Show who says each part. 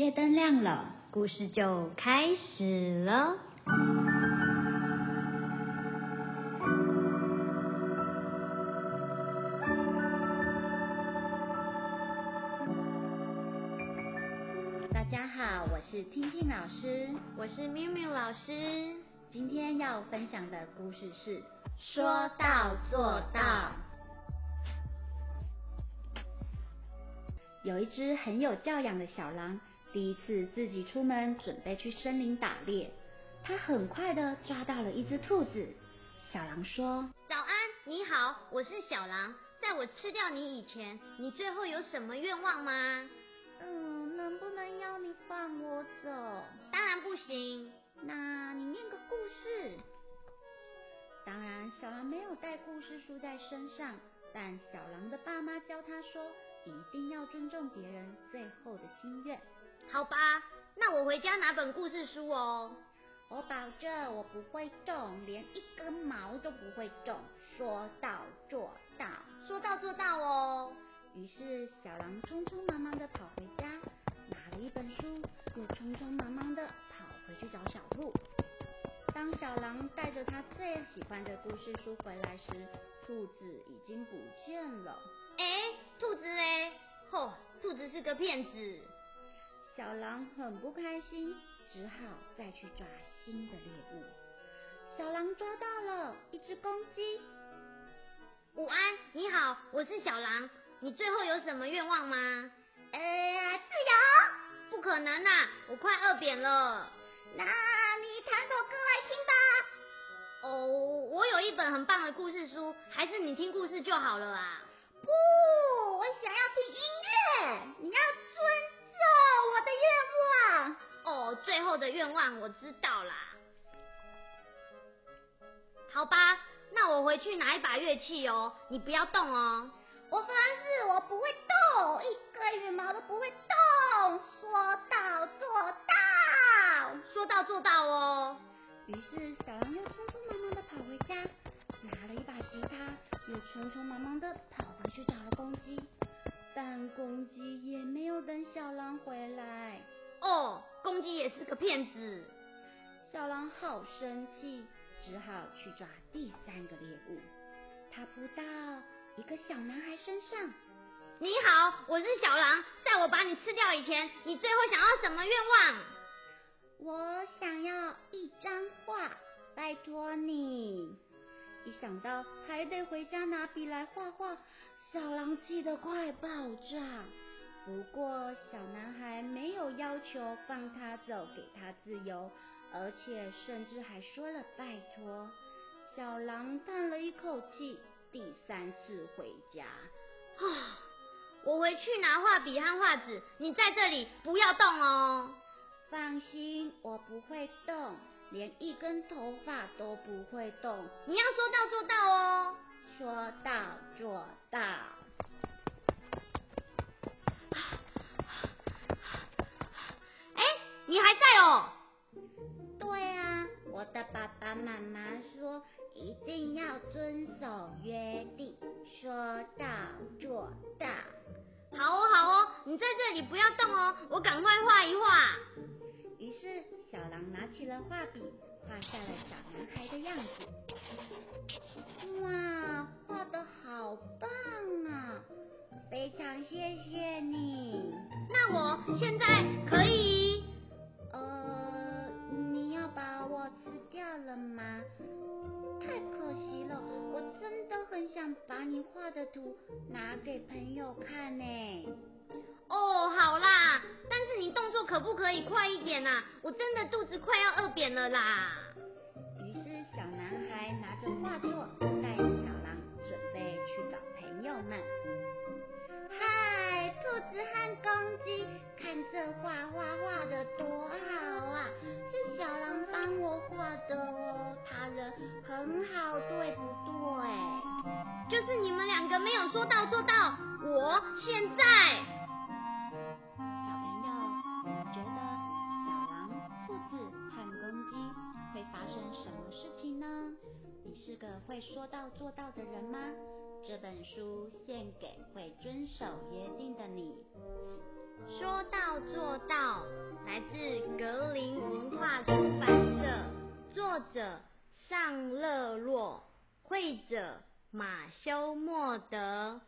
Speaker 1: 夜灯亮了，故事就开始了。大家好，我是听听老师，
Speaker 2: 我是咪咪老师。
Speaker 1: 今天要分享的故事是说到做到。有一只很有教养的小狼，第一次自己出门准备去森林打猎。他很快的抓到了一只兔子。小狼说：“
Speaker 2: 早安，你好，我是小狼。在我吃掉你以前，你最后有什么愿望吗？”“
Speaker 1: 嗯，能不能要你放我走？”“
Speaker 2: 当然不行。”“
Speaker 1: 那你念个故事。”当然，小狼没有带故事书在身上，但小狼的爸妈教他说。一定要尊重别人最后的心愿，
Speaker 2: 好吧？那我回家拿本故事书哦。
Speaker 1: 我保证我不会动，连一根毛都不会动。说到做到，
Speaker 2: 说到做到哦。
Speaker 1: 于是小狼匆匆忙忙的跑回家，拿了一本书，又匆匆忙忙的跑回去找小兔。当小狼带着他最喜欢的故事书回来时，兔子已经不见了。
Speaker 2: 哎，兔子嘞？吼，兔子是个骗子。
Speaker 1: 小狼很不开心，只好再去抓新的猎物。小狼抓到了一只公鸡。
Speaker 2: 午安，你好，我是小狼。你最后有什么愿望吗？
Speaker 3: 呃，自由。
Speaker 2: 不可能呐，我快饿扁了。
Speaker 3: 那你弹首歌来听吧。
Speaker 2: 哦，我有一本很棒的故事书，还是你听故事就好了啊。
Speaker 3: 不，我想要听音
Speaker 2: 最后的愿望我知道啦。好吧，那我回去拿一把乐器哦，你不要动哦。
Speaker 3: 我发誓，我不会动，一根羽毛都不会动。说到做到，
Speaker 2: 说到做到哦。
Speaker 1: 于是小狼又匆匆忙忙的跑回家，拿了一把吉他，又匆匆忙忙的跑回去找了公鸡，但公鸡也没有等小狼回来。
Speaker 2: 哦，公鸡也是个骗子。
Speaker 1: 小狼好生气，只好去抓第三个猎物。他扑到一个小男孩身上。
Speaker 2: 你好，我是小狼，在我把你吃掉以前，你最后想要什么愿望？
Speaker 3: 我想要一张画，拜托你。
Speaker 1: 一想到还得回家拿笔来画画，小狼气得快爆炸。不过小男孩没有要求放他走，给他自由，而且甚至还说了拜托。小狼叹了一口气，第三次回家。
Speaker 2: 啊，我回去拿画笔和画纸，你在这里不要动哦。
Speaker 1: 放心，我不会动，连一根头发都不会动。
Speaker 2: 你要说到做到哦，
Speaker 1: 说到做到。
Speaker 2: 你还在哦？
Speaker 3: 对啊，我的爸爸妈妈说一定要遵守约定，说到做到。
Speaker 2: 好哦，好哦，你在这里不要动哦，我赶快画一画。
Speaker 1: 于是小狼拿起了画笔，画下了小男孩的样子。
Speaker 3: 哇，画的好棒啊！非常谢谢你。
Speaker 2: 那我现在
Speaker 3: 图拿给朋友看呢。
Speaker 2: 哦，好啦，但是你动作可不可以快一点呐？我真的肚子快要饿扁了啦。
Speaker 1: 于是小男孩拿着画作带着小狼准备去找朋友们。
Speaker 3: 嗨，兔子和公鸡，看这画画说到做到，我现在。小朋友，你觉得小
Speaker 2: 狼、兔子和公鸡会发生什么事情呢？你
Speaker 1: 是个会说到做到的人吗？这本书献给会遵守约定的你。
Speaker 2: 说到做到，来自格林文化出版社，作者尚乐若，绘者马修莫德。